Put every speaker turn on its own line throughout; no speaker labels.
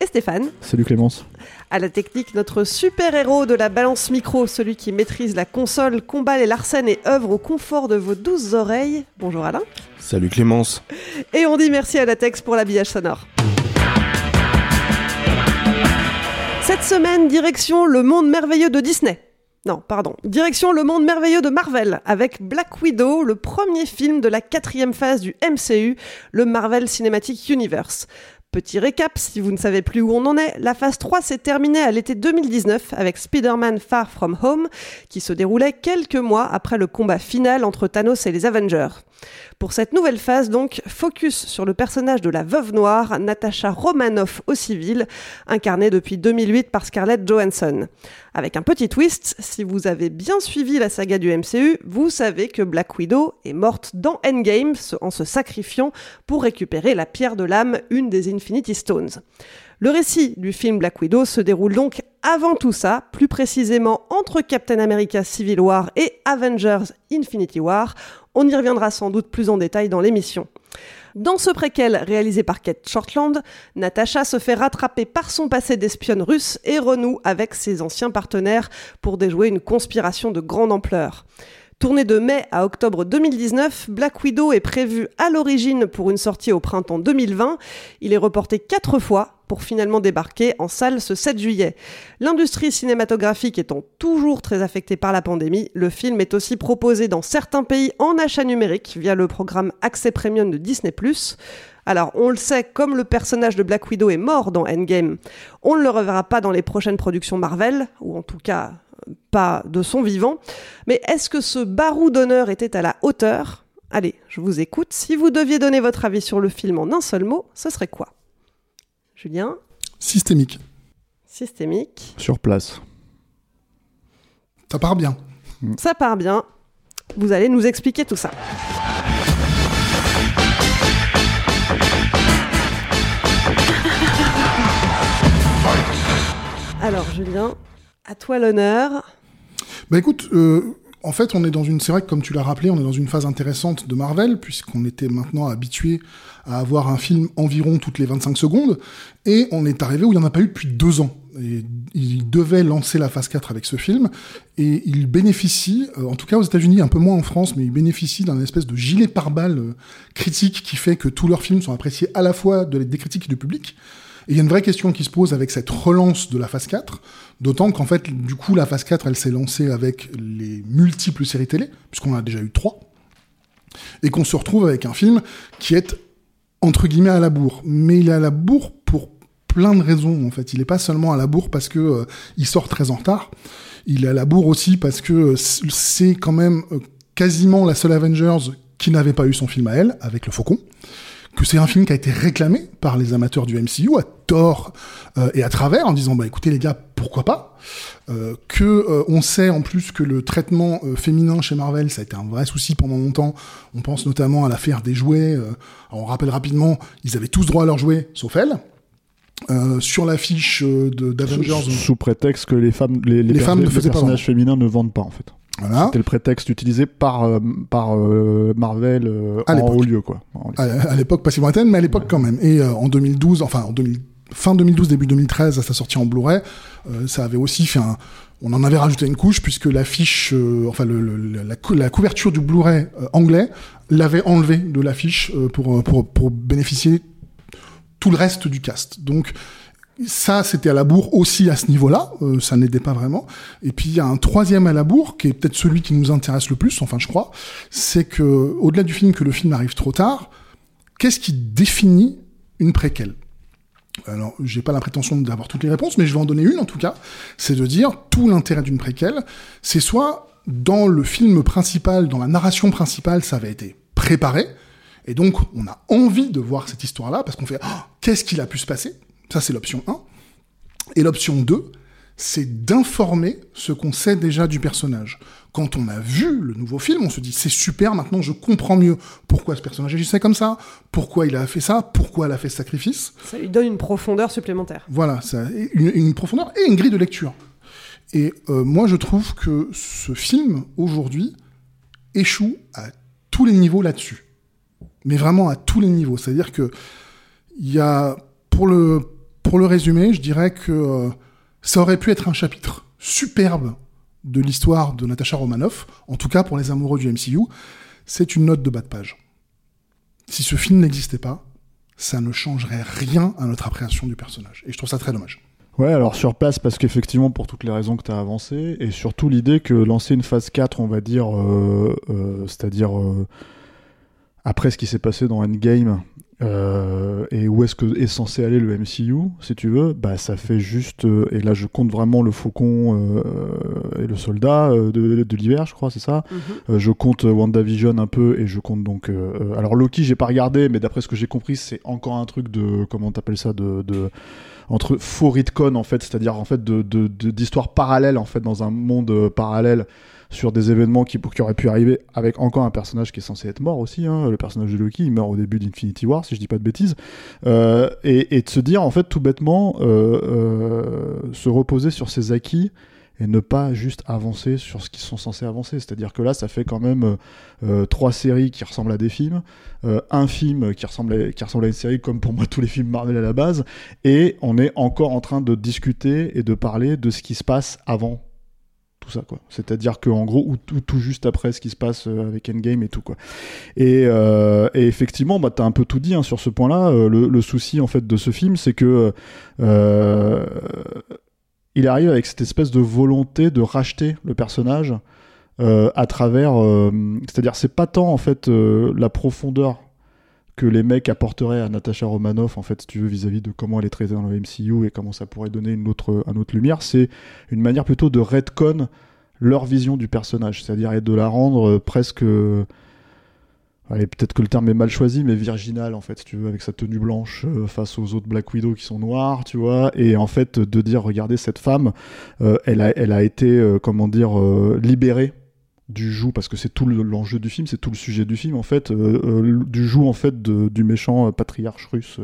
Et Stéphane.
Salut Clémence.
À la technique, notre super-héros de la balance micro, celui qui maîtrise la console, combat les larcènes et œuvre au confort de vos douces oreilles. Bonjour Alain.
Salut Clémence.
Et on dit merci à Latex pour l'habillage sonore. Cette semaine, direction le monde merveilleux de Disney. Non, pardon. Direction le monde merveilleux de Marvel, avec Black Widow, le premier film de la quatrième phase du MCU, le Marvel Cinematic Universe. Petit récap, si vous ne savez plus où on en est, la phase 3 s'est terminée à l'été 2019 avec Spider-Man Far From Home, qui se déroulait quelques mois après le combat final entre Thanos et les Avengers. Pour cette nouvelle phase, donc, focus sur le personnage de la veuve noire, Natasha Romanoff au civil, incarnée depuis 2008 par Scarlett Johansson. Avec un petit twist, si vous avez bien suivi la saga du MCU, vous savez que Black Widow est morte dans Endgame en se sacrifiant pour récupérer la pierre de l'âme, une des Infinity Stones. Le récit du film Black Widow se déroule donc avant tout ça, plus précisément entre Captain America Civil War et Avengers Infinity War. On y reviendra sans doute plus en détail dans l'émission. Dans ce préquel réalisé par Kate Shortland, Natasha se fait rattraper par son passé d'espionne russe et renoue avec ses anciens partenaires pour déjouer une conspiration de grande ampleur. Tourné de mai à octobre 2019, Black Widow est prévu à l'origine pour une sortie au printemps 2020. Il est reporté quatre fois pour finalement débarquer en salle ce 7 juillet. L'industrie cinématographique étant toujours très affectée par la pandémie, le film est aussi proposé dans certains pays en achat numérique via le programme Accès Premium de Disney+. Alors, on le sait, comme le personnage de Black Widow est mort dans Endgame, on ne le reverra pas dans les prochaines productions Marvel, ou en tout cas pas de son vivant. Mais est-ce que ce barou d'honneur était à la hauteur? Allez, je vous écoute. Si vous deviez donner votre avis sur le film en un seul mot, ce serait quoi? Julien
Systémique.
Systémique.
Sur place. Ça part bien.
Ça part bien. Vous allez nous expliquer tout ça. Alors Julien, à toi l'honneur.
Bah écoute, euh, en fait, on est dans une. C'est vrai que comme tu l'as rappelé, on est dans une phase intéressante de Marvel, puisqu'on était maintenant habitué à avoir un film environ toutes les 25 secondes, et on est arrivé où il n'y en a pas eu depuis deux ans. Et il devait lancer la phase 4 avec ce film, et il bénéficie, euh, en tout cas aux États-Unis, un peu moins en France, mais il bénéficie d'un espèce de gilet pare-balles euh, critique qui fait que tous leurs films sont appréciés à la fois de, des critiques et du public. Et il y a une vraie question qui se pose avec cette relance de la phase 4, d'autant qu'en fait, du coup, la phase 4, elle s'est lancée avec les multiples séries télé, puisqu'on en a déjà eu trois, et qu'on se retrouve avec un film qui est entre guillemets à la bourre. Mais il est à la bourre pour plein de raisons, en fait. Il n'est pas seulement à la bourre parce que euh, il sort très en retard. Il est à la bourre aussi parce que euh, c'est quand même euh, quasiment la seule Avengers qui n'avait pas eu son film à elle, avec le Faucon que c'est un film qui a été réclamé par les amateurs du MCU à tort euh, et à travers en disant bah écoutez les gars pourquoi pas. Euh, que euh, on sait en plus que le traitement euh, féminin chez Marvel, ça a été un vrai souci pendant longtemps. On pense notamment à l'affaire des jouets. euh, on rappelle rapidement, ils avaient tous droit à leurs jouets, sauf elle. Euh, sur l'affiche euh, de d'Avengers,
Sous, sous prétexte que les femmes, les,
Les
perso-
femmes ne
les
faisaient pas
personnages féminins ne vendent pas en fait.
Voilà.
C'était le prétexte utilisé par euh, par euh, Marvel euh,
À
en haut lieu quoi.
À, l'époque pas si lointaine, mais à l'époque quand même. Et euh, en 2012, enfin en 2000, fin 2012, début 2013, à sa sortie en Blu-ray, euh, ça avait aussi fait un... On en avait rajouté une couche puisque l'affiche, euh, enfin le, le- la, cou- la couverture du Blu-ray anglais l'avait enlevé de l'affiche euh, pour, pour, pour bénéficier tout le reste du cast. Donc ça, c'était à la bourre aussi à ce niveau-là, euh, ça n'aidait pas vraiment. Et puis il y a un troisième à la bourre, qui est peut-être celui qui nous intéresse le plus, enfin je crois, c'est que au-delà du film que le film arrive trop tard, qu'est-ce qui définit une préquelle? Alors, j'ai pas la prétention d'avoir toutes les réponses, mais je vais en donner une en tout cas. C'est de dire tout l'intérêt d'une préquelle, c'est soit dans le film principal, dans la narration principale, ça avait été préparé, et donc on a envie de voir cette histoire-là parce qu'on fait Oh, qu'est-ce qu'il a pu se passer? Ça, c'est l'option 1. Et l'option 2, c'est d'informer ce qu'on sait déjà du personnage. Quand on a vu le nouveau film, on se dit c'est super, maintenant je comprends mieux pourquoi ce personnage agissait comme ça, pourquoi il a fait ça, pourquoi elle a fait ce sacrifice.
Ça lui donne une profondeur supplémentaire.
Voilà, ça, une, une profondeur et une grille de lecture. Et euh, moi, je trouve que ce film, aujourd'hui, échoue à tous les niveaux là-dessus. Mais vraiment à tous les niveaux. C'est-à-dire que il y a, pour le, pour le résumer, je dirais que euh, ça aurait pu être un chapitre superbe de l'histoire de Natasha Romanoff, en tout cas pour les amoureux du MCU. C'est une note de bas de page. Si ce film n'existait pas, ça ne changerait rien à notre appréhension du personnage. Et je trouve ça très dommage.
Ouais, alors sur place, parce qu'effectivement, pour toutes les raisons que tu as avancées, et surtout l'idée que lancer une phase 4, on va dire, euh, euh, c'est-à-dire après ce qui s'est passé dans Endgame, euh, et où est-ce que est censé aller le MCU, si tu veux, bah ça fait juste, euh, et là je compte vraiment le faucon euh, et le soldat euh, de, de l'hiver, je crois, c'est ça? Euh, je compte euh, WandaVision un peu et je compte donc. alors Loki, j'ai pas regardé, mais d'après ce que j'ai compris, c'est encore un truc de comment t'appelles ça de, de entre faux retcon en fait, c'est-à-dire en fait de d'histoires parallèles en fait dans un monde parallèle sur des événements qui, qui auraient pu arriver avec encore un personnage qui est censé être mort aussi. hein. Le personnage de Loki, il meurt au début d'Infinity War, si je dis pas de bêtises. Euh, et, de se dire en fait tout bêtement euh, euh, se reposer sur ses acquis et ne pas juste avancer sur ce qu'ils sont censés avancer. C'est-à-dire que là, ça fait quand même trois séries qui ressemblent à des films, un film qui ressemble, qui ressemble à une série, comme pour moi tous les films Marvel à la base, et on est encore en train de discuter et de parler de ce qui se passe avant tout ça quoi. C'est-à-dire que en gros ou tout, juste après ce qui se passe euh, avec Endgame et tout quoi. Et, euh, et effectivement bah t'as un peu tout dit hein, sur ce point-là. Euh, le, souci en fait de ce film c'est que il arrive avec cette espèce de volonté de racheter le personnage à travers c'est-à-dire c'est pas tant en fait la profondeur que les mecs apporteraient à Natasha Romanoff en fait si tu veux vis-à-vis de comment elle est traitée dans le MCU et comment ça pourrait donner une autre lumière c'est une manière plutôt de redcon leur vision du personnage c'est-à-dire de la rendre euh, presque euh, Allez, peut-être que le terme est mal choisi, mais virginal en fait, si tu veux, avec sa tenue blanche euh, face aux autres Black Widow qui sont noirs, tu vois, et en fait de dire, regardez cette femme, elle a, été, comment dire, libérée du joug parce que c'est tout le- l'enjeu du film, c'est tout le sujet du film en fait, euh, euh, du joug en fait de- du méchant euh, patriarche russe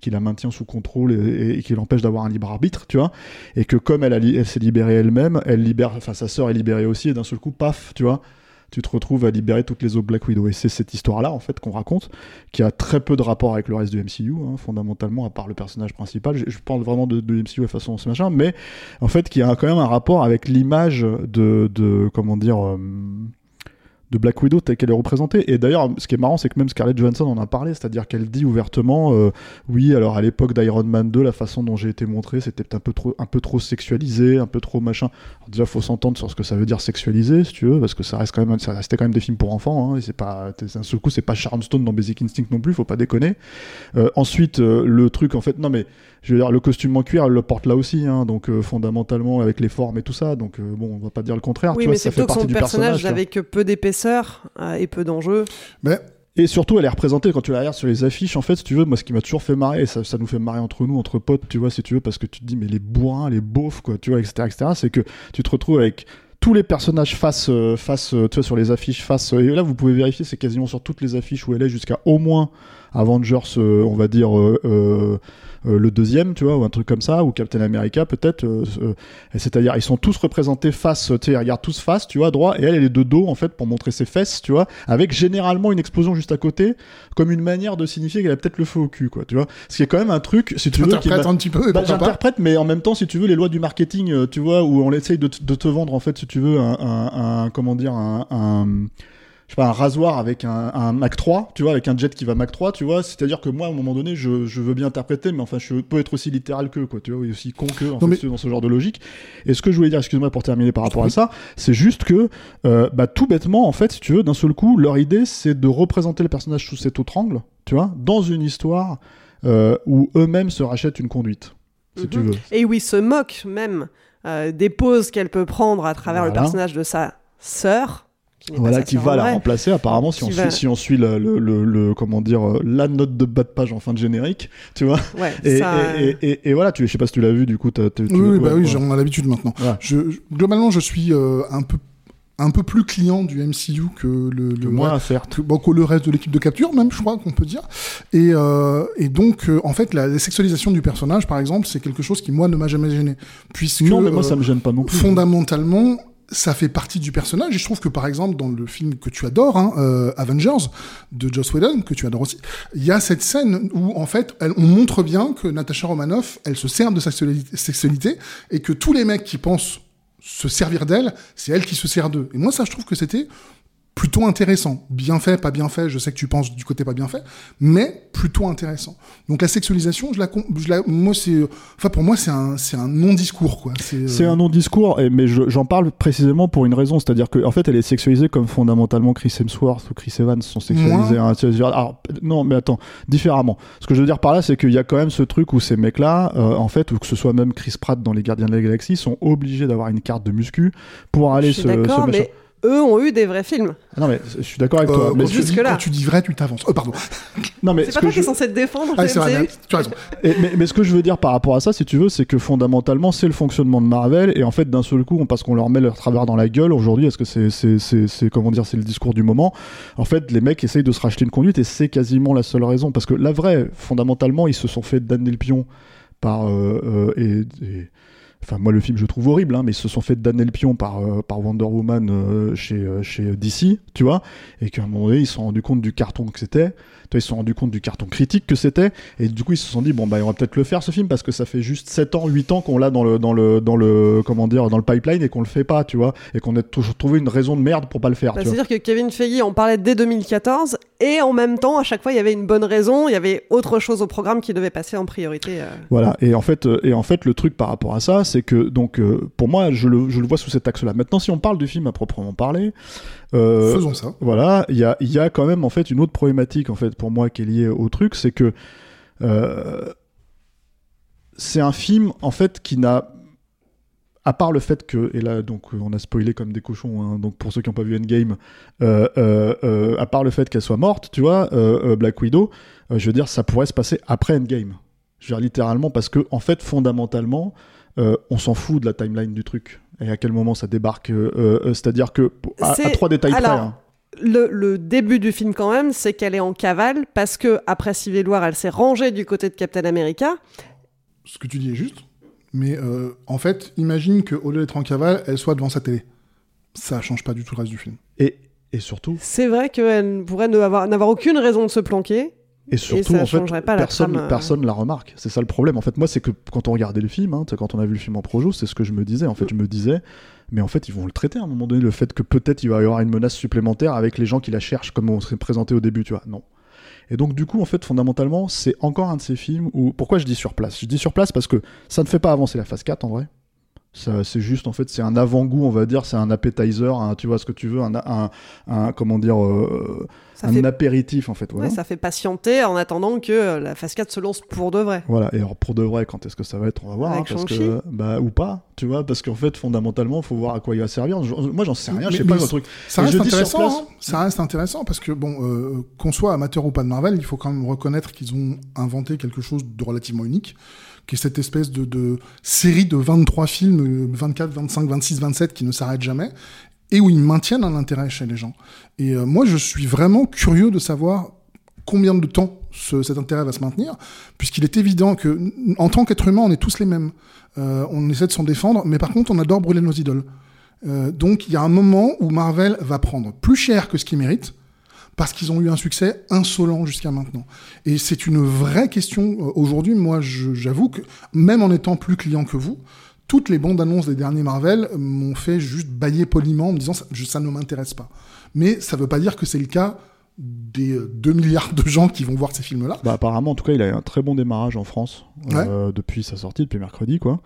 qui la maintient sous contrôle et, qui l'empêche d'avoir un libre arbitre, tu vois, et que comme elle, elle s'est libérée elle-même, elle libère, enfin sa sœur est libérée aussi et d'un seul coup, paf, tu vois, tu te retrouves à libérer toutes les autres Black Widow. Et c'est cette histoire-là, en fait, qu'on raconte, qui a très peu de rapport avec le reste du MCU, hein, fondamentalement, à part le personnage principal. Je, parle vraiment de, MCU à façon ce machin, mais en fait, qui a quand même un rapport avec l'image de, de, comment dire, euh, de Black Widow telle qu'elle est représentée. Et d'ailleurs, ce qui est marrant, c'est que même Scarlett Johansson en a parlé, c'est-à-dire qu'elle dit ouvertement, euh, oui, alors à l'époque d'Iron Man 2, la façon dont j'ai été montré, c'était peut-être un peu trop, un peu trop sexualisé, un peu trop machin. Alors déjà, faut s'entendre sur ce que ça veut dire sexualisé, si tu veux, parce que ça reste quand même, ça restait quand même des films pour enfants. Hein, et c'est pas, d'un seul coup, c'est pas Sharon Stone dans Basic Instinct non plus, faut pas déconner. Euh, ensuite, euh, le truc, en fait, non mais, je veux dire, le costume en cuir, elle le porte là aussi, hein, donc euh, fondamentalement avec les formes et tout ça. Donc euh, bon, on va pas dire le contraire.
Oui,
tu vois,
mais
ça
c'est
fait
plutôt que
partie
son
du
personnage
personnage.
que peu d'épaisseur euh, et peu d'enjeux.
Mais
Et surtout, elle est représentée quand tu la regardes sur les affiches. En fait, si tu veux, moi, ce qui m'a toujours fait marrer, et ça, nous fait marrer entre nous, entre potes, tu vois, si tu veux, parce que tu te dis, mais les bourrins, les beaufs, quoi, tu vois, etc., etc., c'est que tu te retrouves avec tous les personnages face, euh, face, euh, tu vois, sur les affiches face. euh, et là, vous pouvez vérifier, c'est quasiment sur toutes les affiches où elle est, jusqu'à au moins Avengers, euh, on va dire euh, euh, euh, le deuxième, tu vois, ou un truc comme ça, ou Captain America peut-être. euh, euh, C'est-à-dire, ils sont tous représentés face, tu sais, ils regardent tous face, tu vois, droit, et elle, elle est de dos en fait pour montrer ses fesses, tu vois, avec généralement une explosion juste à côté, comme une manière de signifier qu'elle a peut-être le feu au cul, quoi, tu vois. Ce qui est quand même un truc, si tu veux, m'a-
un petit peu,
bah, j'interprète, mais en même temps, si tu veux, les lois du marketing, euh, tu vois, où on essaye de, te- de te vendre, en fait, si tu veux, un, un- un- comment dire, un, un- je sais pas, un rasoir avec un, un Mac 3, tu vois, avec un jet qui va Mac 3, tu vois. C'est-à-dire que moi, à un moment donné, je, je veux bien interpréter, mais enfin, je peux être aussi littéral que, quoi, tu vois, et aussi con que, en
Non,
fait,
mais-
dans ce genre de logique. Et ce que je voulais dire, excuse-moi pour terminer par rapport à ça, c'est juste que, euh, bah, tout bêtement, en fait, si tu veux, d'un seul coup, leur idée, c'est de représenter le personnage sous cet autre angle, tu vois, dans une histoire euh, où eux-mêmes se rachètent une conduite, si tu
Mhm.
veux.
Et où il se moque même euh, des poses qu'elle peut prendre à travers le personnage de sa sœur. Qui n'est pas
Voilà, qui va la
vrai.
remplacer apparemment si on, suit, si on suit le, le- le- le- comment dire euh, la note de bas de page en fin de générique, tu vois.
Ouais,
Et,
ça,
et, et, et- et voilà, tu, je sais pas si tu l'as vu du coup. t'as- t'as- tu-
Oui, oui, bah oui, j'en ai l'habitude maintenant.
Ouais.
Je, je- globalement, je suis euh, un peu un peu plus client du MCU que le, le
Que moi, certes.
que- bon, que le reste de l'équipe de capture, même, je crois qu'on peut dire. Et, euh, et donc, euh, en fait, la, la sexualisation du personnage, par exemple, c'est quelque chose qui, moi, ne m'a jamais gêné. Puisque,
Non, mais moi
euh,
ça me gêne pas non plus.
fondamentalement, ça fait partie du personnage. Et je trouve que, par exemple, dans le film que tu adores, hein, euh, Avengers, de Joss Whedon, que tu adores aussi, il y a cette scène où, en fait, on montre bien que Natasha Romanoff, elle se sert de sa sexuali- sexualité et que tous les mecs qui pensent se servir d'elle, c'est elle qui se sert d'eux. Et moi, ça, je trouve que c'était plutôt intéressant. Bien fait, pas bien fait, je sais que tu penses du côté pas bien fait, mais plutôt intéressant. Donc la sexualisation, je la, je la moi c'est, enfin pour moi c'est un, c'est un non-discours quoi. C'est, euh,
un non-discours, et- mais je- j'en parle précisément pour une raison, c'est-à-dire qu'en fait, elle est sexualisée comme fondamentalement Chris Hemsworth ou Chris Evans sont sexualisés. hein, alors, non, mais attends, différemment. Ce que je veux dire par là, c'est qu'il y a quand même ce truc où ces mecs-là, euh, en fait, ou que ce soit même Chris Pratt dans Les Gardiens de la Galaxie, sont obligés d'avoir une carte de muscu pour aller
je suis
se, se
mais eux ont eu des vrais films.
Ah non, mais je suis d'accord avec
euh,
toi.
quand,
mais
tu dis, quand tu dis vrai, tu t'avances. Oh, pardon.
non, mais
C'est
ce
pas toi qui es censé te défendre.
Ah, c'est vrai, tu as raison.
Et- mais, mais ce que je veux dire par rapport à ça, si tu veux, c'est que fondamentalement, c'est le fonctionnement de Marvel. Et en fait, d'un seul coup, on- parce qu'on leur met leur travers dans la gueule aujourd'hui, est-ce que c'est, c'est, c'est, c'est- comment dire, c'est le discours du moment? En fait, les mecs essayent de se racheter une conduite et c'est quasiment la seule raison. Parce que la vraie, fondamentalement, ils se sont fait damner le pion par. euh, euh, et, et- Enfin, moi, le film, je le trouve horrible, hein, mais ils se sont fait damner le pion par, euh, par Wonder Woman euh, chez, euh, chez DC, tu vois, et qu'à un moment donné, ils se sont rendus compte du carton que c'était, ils se sont rendus compte du carton critique que c'était, et du coup, ils se sont dit, bon, bah, on va peut-être le faire, ce film, parce que ça fait juste 7 ans, 8 ans qu'on l'a dans le, dans le, dans le, comment dire, dans le pipeline et qu'on le fait pas, tu vois, et qu'on a toujours trouvé une raison de merde pour pas le faire,
Bah. C'est-à-dire que Kevin Feige en parlait dès 2014 et en même temps, à chaque fois, il y avait une bonne raison, il y avait autre chose au programme qui devait passer en priorité. euh.
Voilà, et en fait, et en fait, le truc par rapport à ça, c'est que donc euh, pour moi, je le, je le vois sous cet axe-là. Maintenant, si on parle du film à proprement parler, euh,
Faisons ça.
voilà, il y a, y a quand même en fait une autre problématique en fait pour moi qui est liée au truc, c'est que euh, c'est un film en fait qui n'a à part le fait que, et là donc on a spoilé comme des cochons, hein, donc pour ceux qui n'ont pas vu Endgame, euh, euh, euh, à part le fait qu'elle soit morte, tu vois, Black Widow, je veux dire, ça pourrait se passer après Endgame. Je veux dire littéralement parce que en fait fondamentalement, euh, on s'en fout de la timeline du truc et à quel moment ça débarque. euh, euh, C'est-à-dire que à, trois détails près.
alors,
hein.
Le, le début du film, quand même, c'est qu'elle est en cavale parce que après Civil War, elle s'est rangée du côté de Captain America.
Ce que tu dis est juste. Mais euh, en fait, imagine qu'au lieu d'être en cavale, elle soit devant sa télé. Ça change pas du tout le reste du film.
Et, et surtout,
C'est vrai qu'elle pourrait ne avoir- n'avoir aucune raison de se planquer.
Et surtout en fait,
pas la
personne,
trame, euh.
personne la remarque. C'est ça le problème. En fait, moi, c'est que quand on regardait le film, hein, quand on a vu le film en projo, c'est ce que je me disais. En fait, je me disais, mais en fait, ils vont le traiter à un moment donné, le fait que peut-être il va y avoir une menace supplémentaire avec les gens qui la cherchent, comme on serait présenté au début, tu vois. Non. Et donc, du coup, en fait, fondamentalement, c'est encore un de ces films où. Pourquoi je dis sur place? Je dis sur place parce que ça ne fait pas avancer la phase 4 en vrai. C'est juste, en fait, c'est un avant-goût, on va dire, c'est un appetizer, un- tu vois ce que tu veux, un, un, un- comment dire, euh,
Ça
un
fait-
apéritif en fait. Voilà.
Ouais, ça fait patienter en attendant que la phase 4 se lance pour de vrai.
Voilà, et alors pour de vrai, quand est-ce que ça va être On va voir,
Avec
hein, parce que bah ou pas, tu vois, parce qu'en fait fondamentalement, faut voir à quoi il va servir. Je- moi, j'en sais rien, je sais
Mais-
pas
mais
le truc.
Ça reste
je
intéressant.
place-
hein. Ça reste intéressant parce que bon, euh, qu'on soit amateur ou pas de Marvel, il faut quand même reconnaître qu'ils ont inventé quelque chose de relativement unique, qui est cette espèce de, de série de 23 films, euh, 24, 25, 26, 27, qui ne s'arrêtent jamais et où ils maintiennent un intérêt chez les gens. Et euh, moi, je suis vraiment curieux de savoir combien de temps ce- cet intérêt va se maintenir, puisqu'il est évident que, en tant qu'être humain, on est tous les mêmes. Euh, on essaie de s'en défendre, mais par contre, on adore brûler nos idoles. Euh, donc, il y a un moment où Marvel va prendre plus cher que ce qu'il mérite, parce qu'ils ont eu un succès insolent jusqu'à maintenant. Et c'est une vraie question aujourd'hui. Moi, j'avoue que, même en étant plus client que vous, toutes les bandes annonces des derniers Marvel m'ont fait juste bailler poliment en me disant ça, ça ne m'intéresse pas. Mais ça veut pas dire que c'est le cas des euh, 2 milliards de gens qui vont voir ces films-là.
Bah, apparemment, en tout cas, il a eu un très bon démarrage en France euh, depuis sa sortie, depuis mercredi, quoi.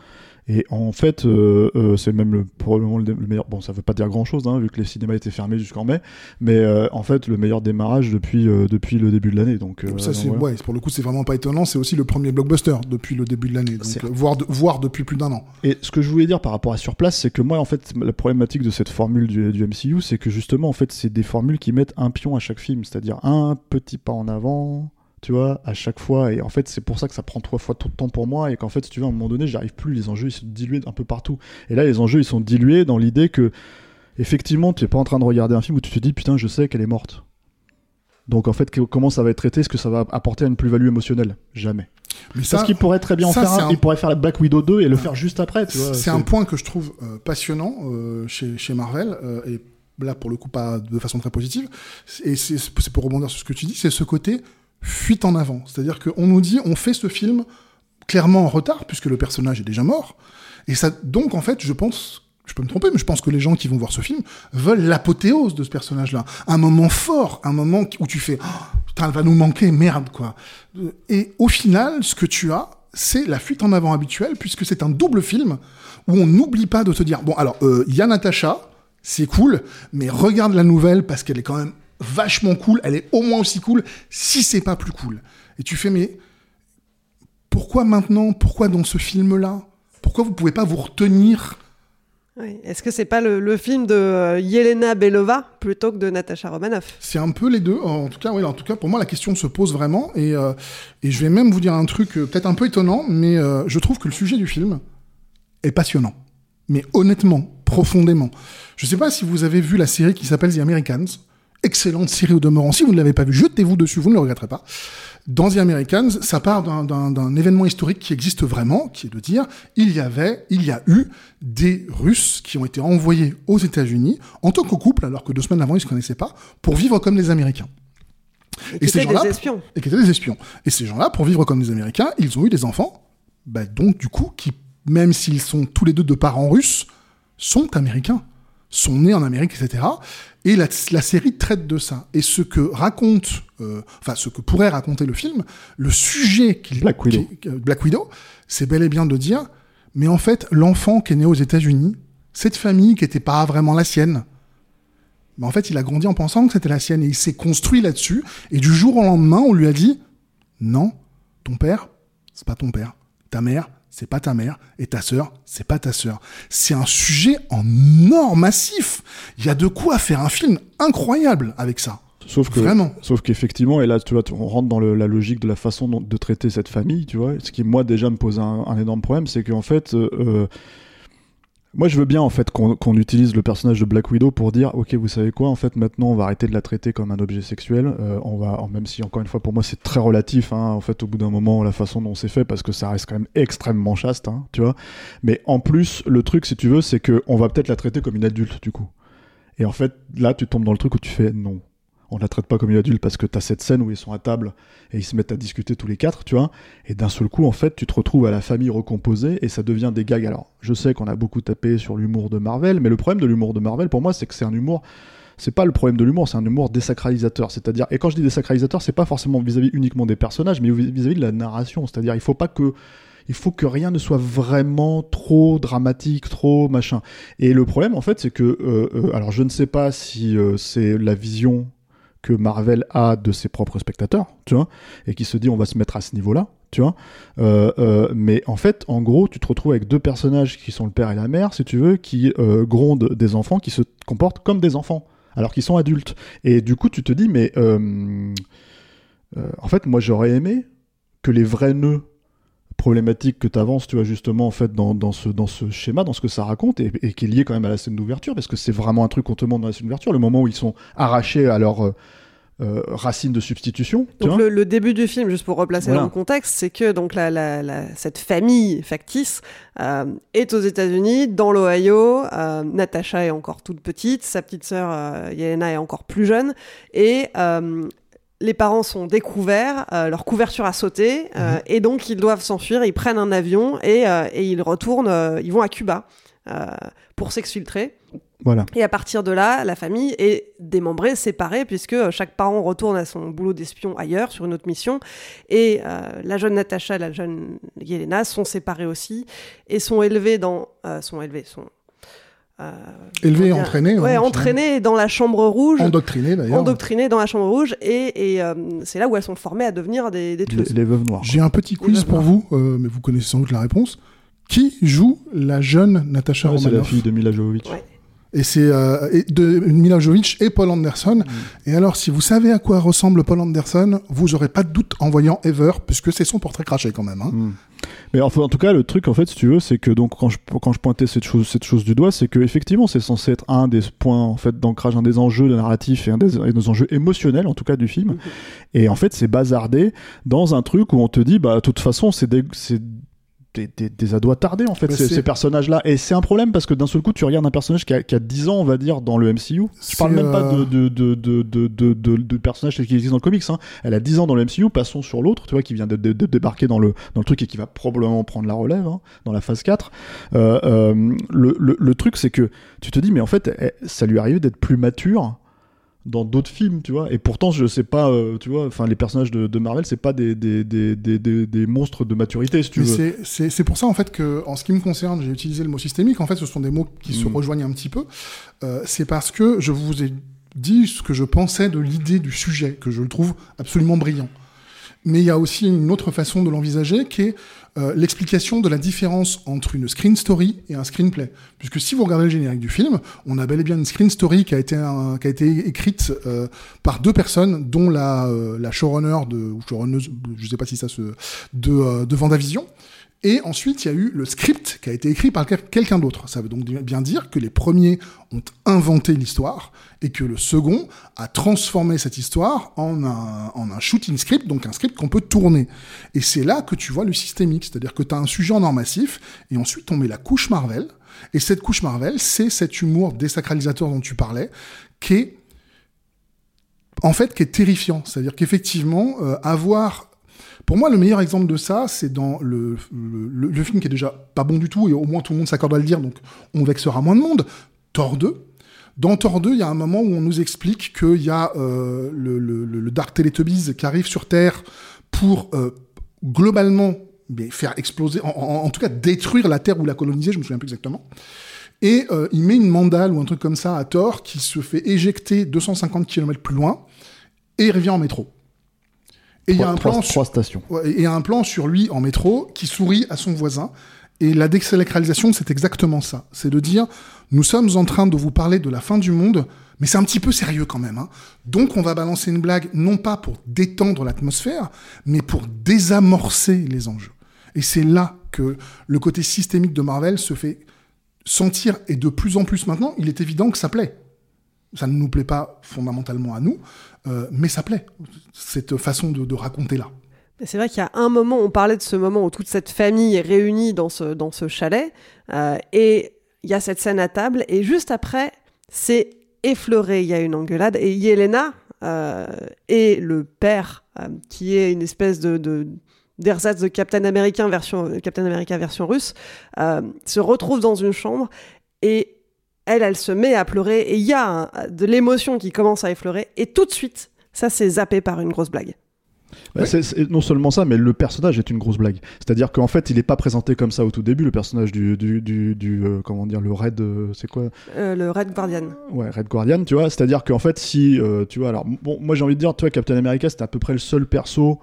Et en fait, euh, euh, c'est même le, probablement le, meilleur. Bon, ça veut pas dire grand chose, hein, vu que les cinémas étaient fermés jusqu'en mai, mais euh, en fait, le meilleur démarrage depuis, euh, depuis le début de l'année. Donc, euh,
ça, c'est, ouais, pour le coup, c'est vraiment pas étonnant. C'est aussi le premier blockbuster depuis le début de l'année, euh, voire, de- voire depuis plus d'un an.
Et ce que je voulais dire par rapport à sur place, c'est que moi, en fait, la problématique de cette formule du, du MCU, c'est que justement, en fait, c'est des formules qui mettent un pion à chaque film, c'est-à-dire un petit pas en avant, tu vois, à chaque fois. Et en fait, c'est pour ça que ça prend trois fois tout le temps pour moi, et qu'en fait, si tu veux, à un moment donné, j'arrive plus, les enjeux, ils sont dilués un peu partout. Et là, les enjeux, ils sont dilués dans l'idée que, effectivement, tu es pas en train de regarder un film où tu te dis, putain, je sais qu'elle est morte. Donc en fait, comment ça va être traité? Est-ce que ça va apporter une plus-value émotionnelle? Jamais.
Mais ça,
Parce qu'il pourrait très bien en faire un,
un-
il pourrait faire la Black Widow 2 et le faire juste après,
c'est un point que je trouve euh, passionnant euh, chez, chez Marvel, euh, et là pour le coup pas de façon très positive, et c'est pour rebondir sur ce que tu dis, c'est ce côté fuite en avant. C'est-à-dire qu'on nous dit on fait ce film clairement en retard, puisque le personnage est déjà mort, et ça, donc en fait je pense, je peux me tromper, mais je pense que les gens qui vont voir ce film veulent l'apothéose de ce personnage-là. Un moment fort, un moment où tu fais Oh, putain, elle va nous manquer, merde, quoi. Et au final, ce que tu as, c'est la fuite en avant habituelle, puisque c'est un double film où on n'oublie pas de te dire bon, alors, euh, il y a Natacha, c'est cool, mais regarde la nouvelle parce qu'elle est quand même vachement cool, elle est au moins aussi cool, si c'est pas plus cool. Et tu fais, mais pourquoi maintenant? Pourquoi dans ce film-là? Pourquoi vous pouvez pas vous retenir?
Est-ce que c'est pas le, le film de euh, Yelena Belova plutôt que de Natasha Romanoff?
C'est un peu les deux. En tout cas, oui, en tout cas, pour moi, la question se pose vraiment. Et, euh, et je vais même vous dire un truc euh, peut-être un peu étonnant, mais euh, je trouve que le sujet du film est passionnant. Mais honnêtement, profondément. Je sais pas si vous avez vu la série qui s'appelle The Americans. Excellente série au demeurant. Si vous ne l'avez pas vue, jetez-vous dessus, vous ne le regretterez pas. Dans The Americans, ça part d'un- événement historique qui existe vraiment, qui est de dire, il y avait, il y a eu des Russes qui ont été envoyés aux États-Unis en tant que couple, alors que deux semaines avant ils se connaissaient pas, pour vivre comme des Américains.
Et
ces gens-là-
des espions.
Et qui étaient des espions. Et ces gens-là, pour vivre comme des Américains, ils ont eu des enfants, bah donc du coup, qui, même s'ils sont tous les deux de parents russes, sont américains, sont nés en Amérique, etc. Et la, la série traite de ça. Et ce que raconte, euh, enfin ce que pourrait raconter le film, le sujet qu'il
Black Widow.
qui- euh, Black Widow, c'est bel et bien de dire, mais en fait, l'enfant qui est né aux États-Unis, cette famille qui n'était pas vraiment la sienne, mais en fait, il a grandi en pensant que c'était la sienne et il s'est construit là-dessus. Et du jour au lendemain, on lui a dit non, ton père, c'est pas ton père. Ta mère, c'est pas ta mère. Et ta sœur, c'est pas ta sœur. C'est un sujet en or massif. Il y a de quoi faire un film incroyable avec ça.
Sauf que,
Vraiment.
sauf qu'effectivement, et là, tu vois, on rentre dans le- la logique de la façon de traiter cette famille, tu vois. Ce qui, moi, déjà, me pose un, un énorme problème, c'est qu'en fait, euh, euh, moi, je veux bien, en fait, qu'on utilise le personnage de Black Widow pour dire, ok, vous savez quoi, en fait, maintenant, on va arrêter de la traiter comme un objet sexuel. Euh, on va, même si, encore une fois, pour moi, c'est très relatif, hein, en fait, au bout d'un moment, la façon dont c'est fait, parce que ça reste quand même extrêmement chaste, hein, tu vois. Mais en plus, le truc, si tu veux, c'est que on va peut-être la traiter comme une adulte, du coup. Et en fait, là, tu tombes dans le truc où tu fais non. On la traite pas comme une adulte parce que t'as cette scène où ils sont à table et ils se mettent à discuter tous les quatre, tu vois. Et d'un seul coup, en fait, tu te retrouves à la famille recomposée et ça devient des gags. Alors, je sais qu'on a beaucoup tapé sur l'humour de Marvel, mais le problème de l'humour de Marvel, pour moi, c'est que c'est un humour. C'est pas le problème de l'humour, c'est un humour désacralisateur. C'est-à-dire, et quand je dis désacralisateur, c'est pas forcément vis-à-vis uniquement des personnages, mais vis-à-vis de la narration. C'est-à-dire, il faut pas que il faut que rien ne soit vraiment trop dramatique, trop machin. Et le problème, en fait, c'est que, euh, euh, alors je ne sais pas si euh, c'est la vision que Marvel a de ses propres spectateurs, tu vois, et qui se dit on va se mettre à ce niveau-là, tu vois. Euh, euh, mais en fait, en gros, tu te retrouves avec deux personnages qui sont le père et la mère, si tu veux, qui euh, grondent des enfants, qui se comportent comme des enfants, alors qu'ils sont adultes. Et du coup, tu te dis, mais en fait, moi, j'aurais aimé que les vrais nœuds problématiques que tu avances, tu vois, justement, en fait, dans, dans, ce, dans ce schéma, dans ce que ça raconte, et, et qui est lié quand même à la scène d'ouverture, parce que c'est vraiment un truc qu'on te montre dans la scène d'ouverture, le moment où ils sont arrachés à leur euh, euh, racine de substitution. tu
Donc le, le début du film, juste pour replacer
Voilà.
dans le contexte, c'est que donc la, la, la- cette famille factice euh, est aux États-Unis, dans l'Ohio. Euh, Natasha est encore toute petite, sa petite sœur euh, Yelena est encore plus jeune, et euh, les parents sont découverts, euh, leur couverture a sauté, euh, et donc ils doivent s'enfuir. Ils prennent un avion et, euh, et ils retournent, euh, ils vont à Cuba euh, pour s'exfiltrer.
Voilà.
Et à partir de là, la famille est démembrée, séparée, puisque chaque parent retourne à son boulot d'espion ailleurs, sur une autre mission. Et euh, la jeune Natacha et la jeune Yelena sont séparées aussi, et sont élevées dans... euh, sont élevées, sont... euh,
Élevé
dire
entraîné.
Ouais,
hein,
entraînées dans la chambre rouge.
Endoctriné d'ailleurs.
Endoctrinées dans la chambre rouge, et, et, euh, c'est là où elles sont formées à devenir des, des
Les,
tueuses.
les veuves noires.
J'ai un petit quiz pour vous, euh, mais vous connaissez sans doute la réponse. Qui joue la jeune Natasha
Ouais, c'est la fille de Mila Jovovich.
Ouais.
Et c'est euh, de Mila Jovovich et Paul Anderson. Et alors, si vous savez à quoi ressemble Paul Anderson, vous aurez pas de doute en voyant Ever, puisque c'est son portrait craché quand même. Hein.
Mm. Mais en tout cas, le truc, en fait, si tu veux, c'est que donc quand je, quand je pointais cette chose, cette chose du doigt, c'est que effectivement, c'est censé être un des points en fait d'ancrage, un des enjeux de narratif et un des, enjeux émotionnels, en tout cas, du film. Et en fait, c'est bazardé dans un truc où on te dit, bah, de toute façon, c'est des, des, tardés en fait ces, personnages là et c'est un problème parce que d'un seul coup tu regardes un personnage qui a, qui 10 ans on va dire dans le MCU je parle même pas de de, de, de, de, personnages qui existent dans le comics hein. elle a 10 ans dans le MCU passons sur l'autre tu vois qui vient de, débarquer dans le, dans le truc et qui va probablement prendre la relève hein, dans la phase 4 euh, euh, le, le, le, truc c'est que tu te dis mais en fait eh, ça lui arrive d'être plus mature dans d'autres films, tu vois. Et pourtant, je sais pas, euh, tu vois, enfin, les personnages de, de Marvel, c'est pas des, des, des, des, des, monstres de maturité, si tu
Mais
veux.
c'est pour ça en fait que, en ce qui me concerne, j'ai utilisé le mot systémique. En fait, ce sont des mots qui se
Mm.
rejoignent un petit peu. Euh, c'est parce que je vous ai dit ce que je pensais de l'idée du sujet, que je le trouve absolument brillant. Mais il y a aussi une autre façon de l'envisager qui est euh, l'explication de la différence entre une screen story et un screenplay. Puisque si vous regardez le générique du film, on a bel et bien une screen story qui a été, qui a été écrite euh, par deux personnes, dont la, euh, la showrunner de, ou showrunneuse, je sais pas si ça se, de, euh, de Vendavision. Et ensuite, il y a eu le script qui a été écrit par quel- quelqu'un d'autre. Ça veut donc bien dire que les premiers ont inventé l'histoire et que le second a transformé cette histoire en un, en un shooting script, donc un script qu'on peut tourner. Et c'est là que tu vois le systémique, c'est-à-dire que tu as un sujet en or massif et ensuite on met la couche Marvel. Et cette couche Marvel, c'est cet humour désacralisateur dont tu parlais, qui est en fait qui est terrifiant. C'est-à-dire qu'effectivement, euh, avoir pour moi, le meilleur exemple de ça, c'est dans le, le, le- film qui est déjà pas bon du tout, et au moins tout le monde s'accorde à le dire, donc on vexera moins de monde. Thor 2. Dans Thor 2, il y a un moment où on nous explique qu'il y a euh, le- le Dark Teletubbies qui arrive sur Terre pour euh, globalement mais faire exploser, en, en- en tout cas détruire la Terre ou la coloniser, je me souviens plus exactement. Et euh, il met une mandale ou un truc comme ça à Thor qui se fait éjecter 250 km plus loin et il revient en métro. Et il y a
Trois-
un
trois-
plan
trois stations.
Ouais, et il y a un plan sur lui en métro qui sourit à son voisin. Et la désacralisation, c'est exactement ça. C'est de dire, nous sommes en train de vous parler de la fin du monde, mais c'est un petit peu sérieux quand même. hein. Donc on va balancer une blague, non pas pour détendre l'atmosphère, mais pour désamorcer les enjeux. Et c'est là que le côté systémique de Marvel se fait sentir, et de plus en plus maintenant, il est évident que ça plaît. Ça ne nous plaît pas fondamentalement à nous, euh, mais ça plaît, cette façon de, raconter là.
C'est vrai qu'il y a un moment, on parlait de ce moment où toute cette famille est réunie dans ce, dans ce chalet, euh, et il y a cette scène à table, et juste après, c'est effleuré, il y a une engueulade, et Yelena euh, et le père, euh, qui est une espèce de... de d'ersatz de Captain America version, Captain America version russe, euh, se retrouvent dans une chambre, et elle, elle se met à pleurer, et il y a un- de l'émotion qui commence à effleurer, et tout de suite, ça c'est zappé par une grosse blague.
Bah, c'est non seulement ça, mais le personnage est une grosse blague. C'est-à-dire qu'en fait, il est pas présenté comme ça au tout début, le personnage du, du, du, du, euh, comment dire, le Red, euh, c'est quoi?
Euh, le Red Guardian.
Ouais, Red Guardian, tu vois. C'est-à-dire qu'en fait, si, euh, tu vois, alors, bon, moi j'ai envie de dire, tu vois, Captain America, c'était à peu près le seul perso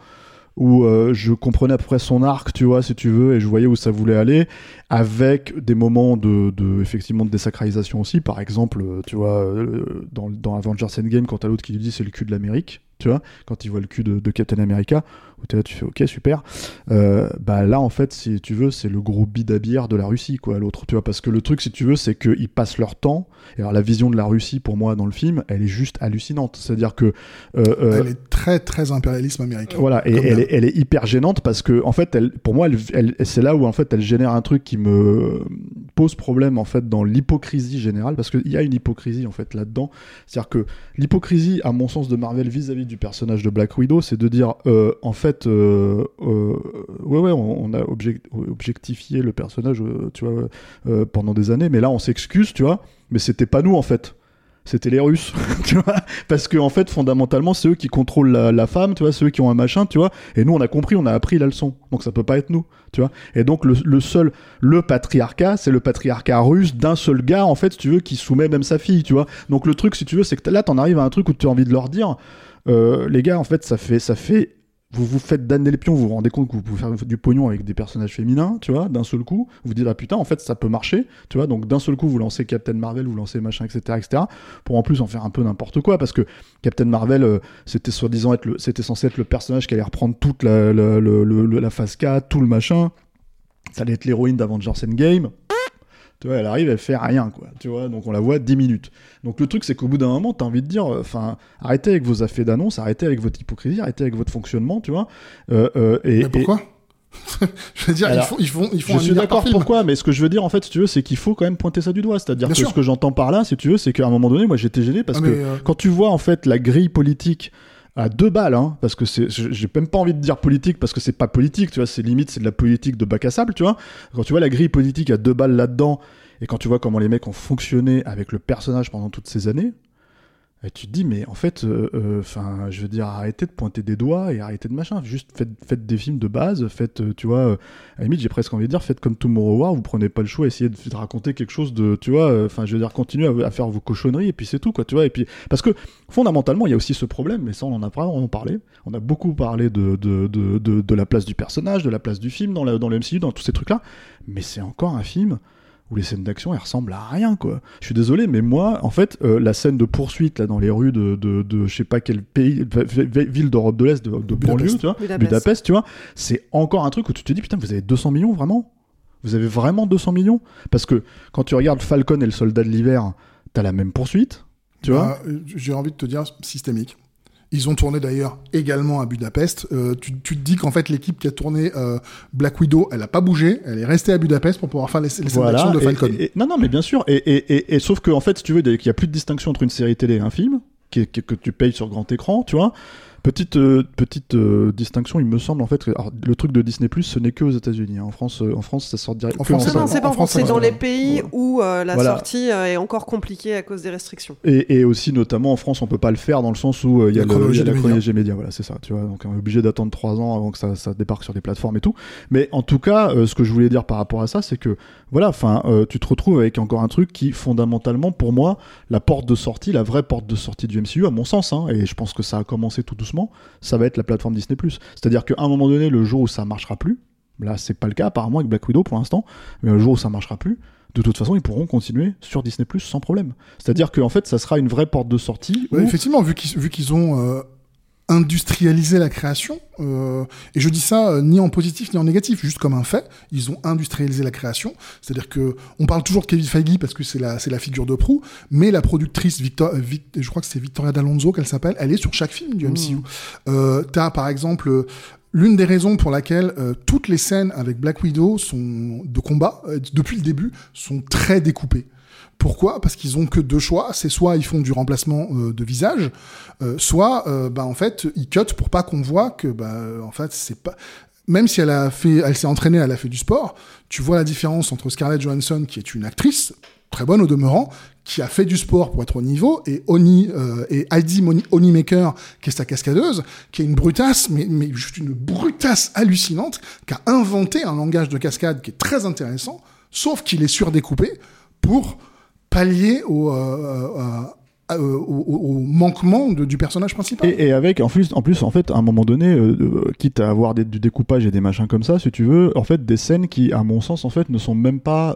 où euh, je comprenais à peu près son arc, tu vois, si tu veux, et je voyais où ça voulait aller, avec des moments de, effectivement, de désacralisation aussi. Par exemple, euh, tu vois, euh, dans, dans Avengers Endgame, quand t'as l'autre qui lui dit c'est le cul de l'Amérique, tu vois, quand il voit le cul de Captain America, où t'es là, tu fais ok, super. Euh, bah là, en fait, si tu veux, c'est le gros bidabière de la Russie, quoi, l'autre, tu vois, parce que le truc, si tu veux, c'est qu'ils passent leur temps. Et alors, la vision de la Russie, pour moi, dans le film, elle est juste hallucinante. C'est-à-dire que. euh, euh,
Elle est très, très impérialisme américain.
voilà, et elle est, elle est hyper gênante parce que, en fait, elle, pour moi, elle, elle- c'est là où, en fait, elle génère un truc qui me pose problème, en fait, dans l'hypocrisie générale, parce qu'il y a une hypocrisie, en fait, là-dedans. C'est-à-dire que l'hypocrisie, à mon sens, de Marvel vis-à-vis du personnage de Black Widow, c'est de dire, en fait, euh, euh, ouais, ouais, on, a object- objectifié le personnage, euh, tu vois, pendant des années, mais là, on s'excuse, tu vois, mais c'était pas nous, en fait. C'était les Russes, tu vois, parce que en fait fondamentalement c'est eux qui contrôlent la, femme, tu vois, c'est eux qui ont un machin, tu vois, et nous on a compris, on a appris la leçon, donc ça peut pas être nous, tu vois, et donc le, seul, le patriarcat, c'est le patriarcat russe d'un seul gars en fait, tu veux, qui soumet même sa fille, tu vois, donc le truc si tu veux, c'est que là t'en arrives à un truc où tu as envie de leur dire, les gars en fait ça fait, ça fait vous vous faites damner les pions, vous vous rendez compte que vous pouvez faire du pognon avec des personnages féminins, tu vois, d'un seul coup, vous dites ah putain en fait ça peut marcher, tu vois, donc d'un seul coup vous lancez Captain Marvel, vous lancez machin, etc., etc., pour en plus en faire un peu n'importe quoi, parce que Captain Marvel euh, c'était soi-disant être le, c'était censé être le personnage qui allait reprendre toute la, la, le- la phase 4, tout le machin, ça allait être l'héroïne d'Avengers Endgame. Tu vois, elle arrive, elle fait rien, quoi. Tu vois, donc on la voit 10 minutes. Donc le truc, c'est qu'au bout d'un moment, t'as envie de dire, enfin, arrêtez avec vos affaires d'annonce, arrêtez avec votre hypocrisie, arrêtez avec votre fonctionnement, tu vois. Euh, euh, et,
Mais pourquoi? Je veux dire,
Alors,
ils font, ils font, ils font
je
un
suis d'accord pourquoi, mais ce que je veux dire en fait, si tu veux, c'est qu'il faut quand même pointer ça du doigt. C'est-à-dire que
sûr.
ce que j'entends par là, si tu veux, c'est qu'à un moment donné, moi j'étais gêné parce
Ah,
que
euh,
quand tu vois en fait la grille politique à deux balles, hein, parce que c'est, j'ai même pas envie de dire politique parce que c'est pas politique, tu vois, c'est limite c'est de la politique de bac à sable, tu vois. Quand tu vois la grille politique à deux balles là-dedans et quand tu vois comment les mecs ont fonctionné avec le personnage pendant toutes ces années. Et tu te dis, mais en fait, euh, enfin, je veux dire, arrêtez de pointer des doigts et arrêtez de machin. Juste faites, des films de base, faites, euh, tu vois, euh, à limite, j'ai presque envie de dire, faites comme Tomorrow War, vous prenez pas le choix, essayez de, raconter quelque chose de, tu vois, euh, enfin, je veux dire, continuez à, faire vos cochonneries et puis c'est tout, quoi, tu vois. Parce que fondamentalement, il y a aussi ce problème, mais ça, on en a vraiment parlé. On a beaucoup parlé de la place du personnage, de la place du film dans, la, dans le MCU, dans tous ces trucs-là. Mais c'est encore un film où les scènes d'action elles ressemblent à rien quoi. Je suis désolé mais moi en fait euh, la scène de poursuite là dans les rues de de, de je sais pas quel pays ville d'Europe de l'Est de, de banlieue tu vois
Budapest.
Budapest tu vois c'est encore un truc où tu te dis putain vous avez 200 millions vraiment? Vous avez vraiment 200 millions? Parce que quand tu regardes Falcon et le soldat de l'hiver t'as la même poursuite tu vois?
Bah, euh, J'ai envie de te dire systémique. Ils ont tourné d'ailleurs également à Budapest. Euh, tu, tu te dis qu'en fait l'équipe qui a tourné euh, Black Widow, elle a pas bougé, elle est restée à Budapest pour pouvoir faire les, les scènes d'action de Falcon.
et- et- non, non, mais bien sûr. Et, et, et, et sauf que, en fait, si tu veux, il n'y a plus de distinction entre une série télé et un film, qui, est- qui- que tu payes sur grand écran, tu vois. Petite, euh, petite euh, distinction, il me semble, en fait, que alors, le truc de Disney, ce n'est que aux États-Unis. hein. En, France, euh, en France, ça sort direct.
En
que
France,
en
C'est pas
en
en France,
France,
c'est dans les pays où euh, la
Voilà.
sortie euh, est encore compliquée à cause des restrictions.
Et, et aussi, notamment en France, on peut pas le faire dans le sens où euh, il y a,
La
le-
chronologie
il y a la
des médias.
chronologie média. Voilà, c'est ça. Tu vois, donc on est obligé d'attendre trois ans avant que ça, ça débarque sur des plateformes et tout. Mais en tout cas, euh, ce que je voulais dire par rapport à ça, c'est que voilà, enfin, euh, tu te retrouves avec encore un truc qui, fondamentalement, pour moi, la porte de sortie, la vraie porte de sortie du MCU, à mon sens, hein, et je pense que ça a commencé tout doucement, ça va être la plateforme Disney+. C'est-à-dire qu'à un moment donné, le jour où ça marchera plus, là, c'est pas le cas apparemment avec Black Widow pour l'instant, mais le jour où ça marchera plus, de toute façon, ils pourront continuer sur Disney Plus sans problème. C'est-à-dire qu'en fait, ça sera une vraie porte de sortie.
Ouais,
où-
effectivement, vu qu'ils vu qu'ils ont euh, industrialisé la création, euh, et je dis ça euh, ni en positif ni en négatif, juste comme un fait, ils ont industrialisé la création. C'est-à-dire que on parle toujours de Kevin Feige parce que c'est la c'est la figure de proue, mais la productrice Victor, euh, Vic- je crois que c'est Victoria D'Alonso qu'elle s'appelle, elle est sur chaque film du MCU. Euh, T'as par exemple L'une des raisons pour laquelle euh, toutes les scènes avec Black Widow sont de combat euh, depuis le début sont très découpées. Pourquoi? Parce qu'ils ont que deux choix. C'est soit ils font du remplacement euh, de visage, euh, soit euh, bah en fait ils cut pour pas qu'on voit que bah en fait c'est pas même si elle a fait, elle s'est entraînée, elle a fait du sport, tu vois la différence entre Scarlett Johansson, qui est une actrice très bonne au demeurant, qui a fait du sport pour être au niveau, et Oni euh, et Heidi qui est sa cascadeuse, qui est une brutasse, mais, mais juste une brutasse hallucinante, qui a inventé un langage de cascade qui est très intéressant, sauf qu'il est surdécoupé pour pallier euh, euh, euh, au, au- au manquement du personnage principal.
Et, avec, en plus, en plus, en fait, à un moment donné, quitte à avoir des- du découpage et des machins comme ça, si tu veux, en fait, des scènes qui, à mon sens, en fait, ne sont même pas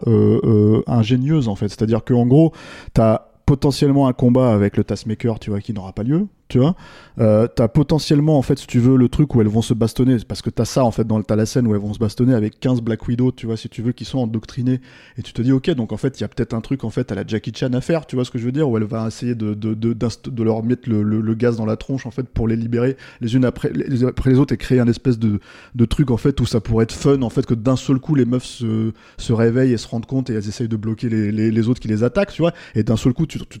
ingénieuses, en fait. C'est-à-dire que, en gros, t'as potentiellement un combat avec le Taskmaker, tu vois, qui n'aura pas lieu, tu vois. Euh, t'as potentiellement, en fait, si tu veux, le truc où elles vont se bastonner, parce que t'as ça, en fait, dans t'as la scène où elles vont se bastonner avec 15 Black Widow, tu vois, si tu veux, qui sont endoctrinés, et tu te dis, ok, donc en fait, il y a peut-être un truc, en fait, à la Jackie Chan à faire, tu vois ce que je veux dire, où elle va essayer de, de, de, de leur mettre le, le, gaz dans la tronche, en fait, pour les libérer les unes après les, après les autres et créer un espèce de, de truc, en fait, où ça pourrait être fun, en fait, que d'un seul coup, les meufs se, se réveillent et se rendent compte et elles essayent de bloquer les, les, les autres qui les attaquent, tu vois, et d'un seul coup, tu, tu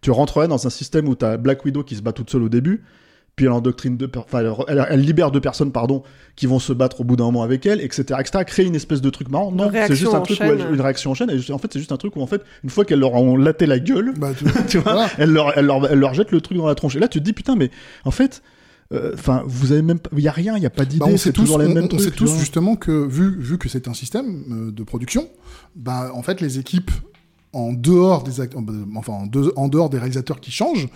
tu rentrerais dans un système où t'as Black Widow qui se bat toute seule au début, puis elle endoctrine deux, enfin, elle, libère deux personnes, pardon, qui vont se battre au bout d'un moment avec elle, etc., etc., créer une espèce de truc marrant. Non, c'est juste un truc où elle- une réaction en chaîne, et en fait, c'est juste un truc où, en fait, une fois qu'elles leur ont laté la gueule,
Bah, tu-
tu vois,
Voilà.
elle, leur, elle, leur, elle leur jette le truc dans la tronche. Et là, tu te dis, putain, mais en fait, euh, enfin, vous avez même il y a rien, il y a pas d'idée,
Bah, on
c'est
sait tous,
toujours les
on-
mêmes
on
trucs.
sait tous justement que vu, vu que c'est un système euh, de production, bah en fait les équipes en dehors des act- enfin en, deux- en dehors des réalisateurs qui changent,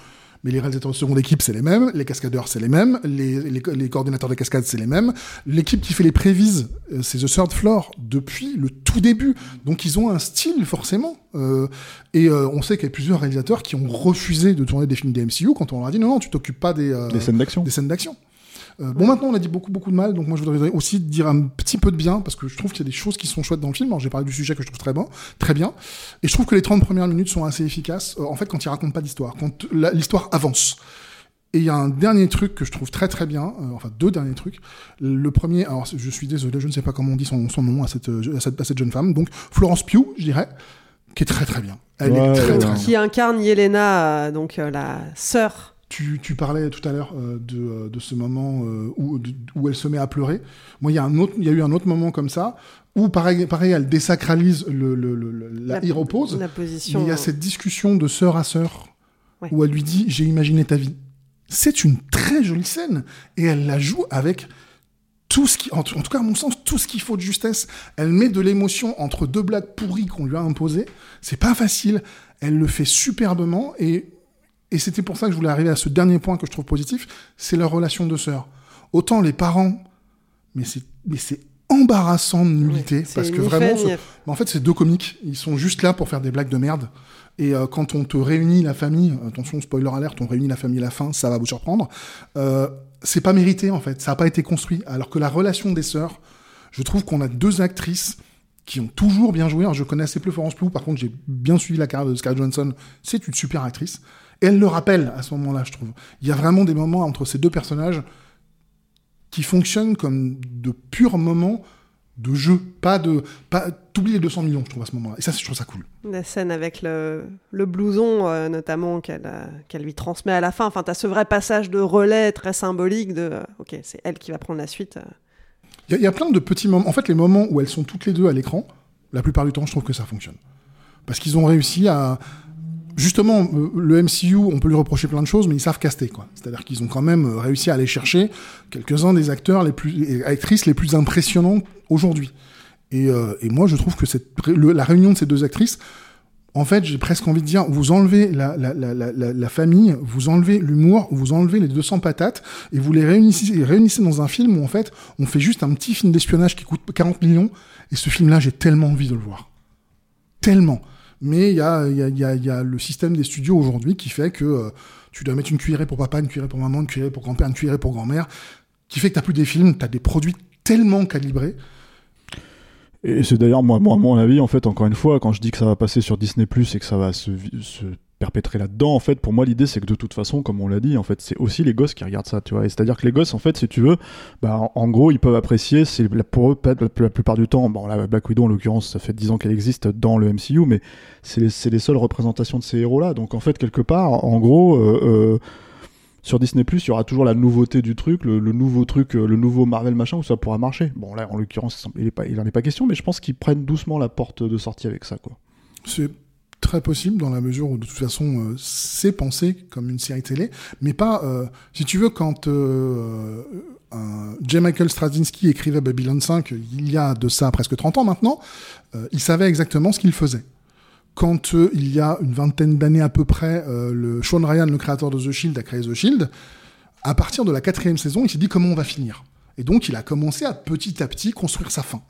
mais les réalisateurs de seconde équipe c'est les mêmes, les cascadeurs c'est les mêmes, les, les, les coordinateurs de cascade c'est les mêmes, l'équipe qui fait les prévises euh, c'est The Third Floor depuis le tout début, donc ils ont un style forcément. Euh, et euh, on sait qu'il y a plusieurs réalisateurs qui ont refusé de tourner des films des MCU quand on leur a dit non non tu t'occupes pas des euh,
Des scènes d'action.
Euh, bon, maintenant, on a dit beaucoup, beaucoup de mal, donc moi, je voudrais aussi dire un petit peu de bien, parce que je trouve qu'il y a des choses qui sont chouettes dans le film. Alors, j'ai parlé du sujet que je trouve très bon, très bien. Et je trouve que les 30 premières minutes sont assez efficaces, euh, en fait, quand ils racontent pas d'histoire, quand l'histoire avance. Et il y a un dernier truc que je trouve très très bien, euh, enfin deux derniers trucs. Le premier, alors je suis désolé, je ne sais pas comment on dit son, son nom à cette, à, cette, à cette jeune femme, donc Florence Pugh, je dirais, qui est très très bien. Elle
Ouais,
est très
ouais,
très bien.
qui incarne Yelena, euh, donc euh, la sœur.
Tu, tu parlais tout à l'heure euh, de, euh, de ce moment euh, où, de- où elle se met à pleurer. Moi, il y, a un autre- il y a eu un autre moment comme ça où, pareil, pareil elle désacralise le, le- le- la,
La-
repose.
La position.
il y a cette discussion de sœur à sœur
Ouais.
où elle lui dit J'ai imaginé ta vie. C'est une très jolie scène et elle la joue avec tout ce qui, en tout cas à mon sens, tout ce qu'il faut de justesse. Elle met de l'émotion entre deux blagues pourries qu'on lui a imposées. C'est pas facile. Elle le fait superbement et, et c'était pour ça que je voulais arriver à ce dernier point que je trouve positif, c'est leur relation de sœur. Autant les parents, mais c'est, mais c'est embarrassant de nullité parce que vraiment, ce- en fait, c'est deux comiques. Ils sont juste là pour faire des blagues de merde. Et euh, quand on te réunit la famille, attention, spoiler alert, on réunit la famille à la fin, ça va vous surprendre. Euh, c'est pas mérité en fait, ça n'a pas été construit. Alors que la relation des sœurs, je trouve qu'on a deux actrices qui ont toujours bien joué. Alors, je connais assez peu Florence Pugh, par contre, j'ai bien suivi la carrière de Scarlett Johansson. C'est une super actrice. Et elle le rappelle à ce moment-là, je trouve. Il y a vraiment des moments entre ces deux personnages qui fonctionnent comme de purs moments de jeu, pas de pas t'oublies les 200 millions, je trouve à ce moment-là. Et ça, je trouve ça cool.
La scène avec le, le blouson, euh, notamment, qu'elle euh, qu'elle lui transmet à la fin. Enfin, t'as ce vrai passage de relais très symbolique de euh, Ok, c'est elle qui va prendre la suite.
Il y, a- il y a plein de petits moments. En fait, les moments où elles sont toutes les deux à l'écran, la plupart du temps, je trouve que ça fonctionne. Parce qu'ils ont réussi à. Justement, euh, le MCU, on peut lui reprocher plein de choses, mais ils savent caster, quoi. C'est-à-dire qu'ils ont quand même euh, réussi à aller chercher quelques-uns des acteurs les plus, actrices les plus impressionnants aujourd'hui. Et, euh, et moi, je trouve que la réunion de ces deux actrices, en fait, j'ai presque envie de dire, vous enlevez la, famille, vous enlevez l'humour, vous enlevez les 200 patates, et vous les réunissez dans un film où, en fait, on fait juste un petit film d'espionnage qui coûte 40 millions, et ce film-là, j'ai tellement envie de le voir. Tellement. Mais il y a, le système des studios aujourd'hui qui fait que euh, tu dois mettre une cuillerée pour papa, une cuillerée pour maman, une cuillerée pour grand-père, une cuillerée pour grand-mère, qui fait que t'as plus des films, t'as des produits tellement calibrés.
Et c'est d'ailleurs, moi, à mon avis, en fait, encore une fois, quand je dis que ça va passer sur Disney et que ça va se perpétrer là-dedans, en fait, pour moi, l'idée, c'est que de toute façon, comme on l'a dit, en fait, c'est aussi les gosses qui regardent ça, tu vois. C'est-à-dire que les gosses, en fait, si tu veux, bah, en, gros, ils peuvent apprécier, c'est pour eux, la, plupart du temps, bon, là, Black Widow, en l'occurrence, ça fait 10 ans qu'elle existe dans le MCU, mais c'est les, les seules représentations de ces héros-là. Donc, en fait, quelque part, en gros, euh, euh, sur Disney Plus, il y aura toujours la nouveauté du truc, le, nouveau truc, euh, le nouveau Marvel machin où ça pourra marcher. Bon là, en l'occurrence, il, est pas, il en est pas question, mais je pense qu'ils prennent doucement la porte de sortie avec ça, quoi.
C'est très possible dans la mesure où de toute façon euh, c'est pensé comme une série télé, mais pas, euh, si tu veux, quand euh, un J. Michael Straczynski écrivait Babylon 5 il y a de ça presque 30 ans maintenant, euh, il savait exactement ce qu'il faisait. Quand euh, il y a une vingtaine d'années à peu près, euh, le Sean Ryan, le créateur de The Shield, a créé The Shield, à partir de la quatrième saison, il s'est dit comment on va finir. Et donc il a commencé à petit à petit construire sa fin.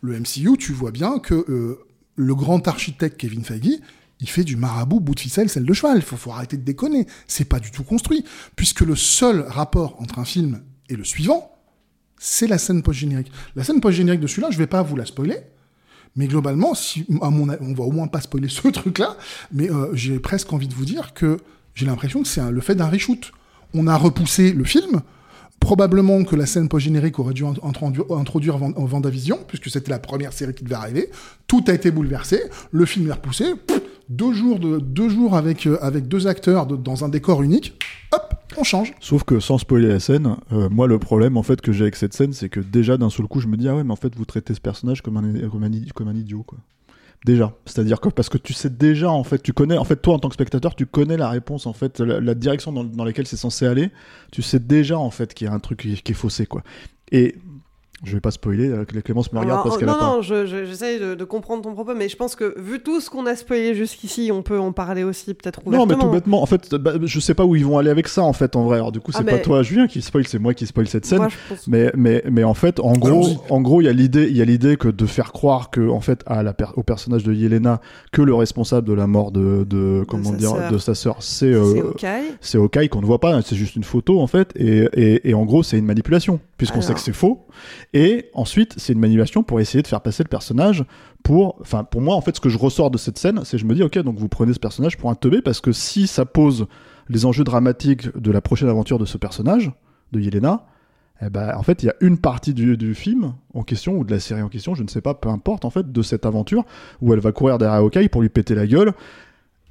Le MCU, tu vois bien que euh, le grand architecte Kevin Feige, il fait du marabout, bout de ficelle, celle de cheval. Il faut, arrêter de déconner. C'est pas du tout construit. Puisque le seul rapport entre un film et le suivant, c'est la scène post-générique. La scène post-générique de celui-là, je vais pas vous la spoiler. Mais globalement, si, à mon, on va au moins pas spoiler ce truc-là, mais euh, j'ai presque envie de vous dire que j'ai l'impression que c'est le fait d'un reshoot. On a repoussé le film, probablement que la scène post-générique aurait dû int- introdu- introduire Van- Vendavision, puisque c'était la première série qui devait arriver. Tout a été bouleversé, le film est repoussé, deux jours, avec, euh, deux acteurs dans un décor unique, hop, on change.
Sauf que sans spoiler la scène, euh, moi le problème en fait que j'ai avec cette scène, c'est que déjà d'un seul coup je me dis ah ouais mais en fait vous traitez ce personnage comme un idiot. Déjà, c'est-à-dire que parce que tu sais déjà en fait, tu connais en fait toi en tant que spectateur, tu connais la réponse en fait, la, direction dans, dans laquelle c'est censé aller, tu sais déjà en fait qu'il y a un truc qui, qui est faussé quoi. Et je vais pas spoiler, euh, Clémence me regarde parce qu'elle
non,
a pas.
non, je- je- j'essaye de, de comprendre ton propos, mais je pense que vu tout ce qu'on a spoilé jusqu'ici, on peut en parler aussi peut-être
Non, mais tout bêtement, en fait, bah, je sais pas où ils vont aller avec ça, en fait, en vrai. Alors, du coup,
Ah,
c'est
mais-
pas toi, Julien, qui spoil, c'est moi qui spoil cette scène.
Moi, je pense-
Mais, mais, mais en fait, en gros, en gros, il y a l'idée, il y a l'idée que de faire croire que, en fait, à la per- au personnage de Yelena, que le responsable de la mort de, de comment
sa
dire,
sœur.
de sa sœur, c'est, euh,
c'est ok.
c'est Hawkeye qu'on ne voit pas, c'est juste une photo en fait, et, et, et en gros c'est une manipulation, puisqu'on sait que c'est faux, et ensuite c'est une manipulation pour essayer de faire passer le personnage pour, enfin pour moi en fait ce que je ressors de cette scène, c'est je me dis ok donc vous prenez ce personnage pour un teubé parce que si ça pose les enjeux dramatiques de la prochaine aventure de ce personnage, de Yelena, eh ben, en fait, il y a une partie du, du film en question, ou de la série en question, je ne sais pas, peu importe, en fait, de cette aventure, où elle va courir derrière Hawkeye pour lui péter la gueule,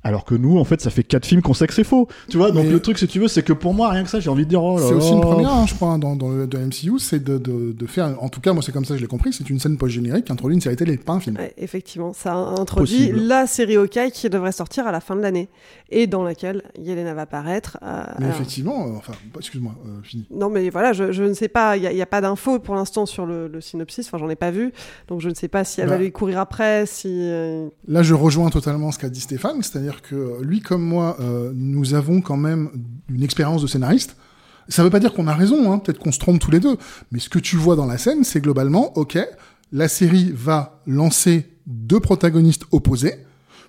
alors que nous, en fait, ça fait quatre films qu'on sait que c'est faux. Tu vois, donc
Mais-
le truc, si tu veux, c'est que pour moi, rien que ça, j'ai envie de dire, oh
C'est aussi une première, hein, je crois, hein, dans, dans le de MCU, c'est de, de, de faire, en tout cas, moi c'est comme ça que je l'ai compris, c'est une scène post-générique qui introduit une série télé, pas un film.
Ouais, effectivement, ça introduit
Possible.
la série Hawkeye qui devrait sortir à la fin de l'année et dans laquelle Yelena va apparaître. euh,
Mais
alors-
effectivement, euh, enfin, excuse-moi, euh, fini.
Non, mais voilà, je, je ne sais pas, il n'y a, pas d'infos pour l'instant sur le, le synopsis, enfin j'en ai pas vu, donc je ne sais pas si elle
Bah.
va lui courir après, si... euh,
Là, je rejoins totalement ce qu'a dit Stéphane, c'est-à-dire que euh, lui comme moi, euh, nous avons quand même une expérience de scénariste. Ça veut pas dire qu'on a raison, hein, peut-être qu'on se trompe tous les deux, mais ce que tu vois dans la scène, c'est globalement, ok, la série va lancer deux protagonistes opposés,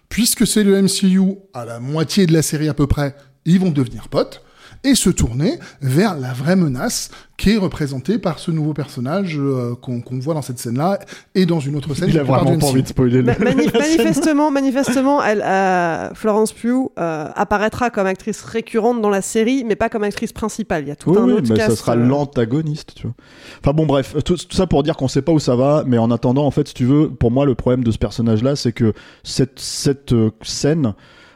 puisque c'est le MCU, à la moitié de la série à peu près, ils vont devenir potes, et se tourner vers la vraie menace qui est représentée par ce nouveau personnage euh, qu'on voit dans cette scène-là, et dans une autre scène.
Il a vraiment pas envie de spoiler le-
Ma- manif- manifestement, manifestement, elle, euh, Florence Pugh euh, apparaîtra comme actrice récurrente dans la série, mais pas comme actrice principale. Il y a tout
Oui,
un
oui,
autre
mais
cast,
ça sera
euh,
l'antagoniste, tu vois. Enfin bon, bref, tout, tout ça pour dire qu'on sait pas où ça va, mais en attendant, en fait, si tu veux, pour moi, le problème de ce personnage-là, c'est que cette, cette euh, scène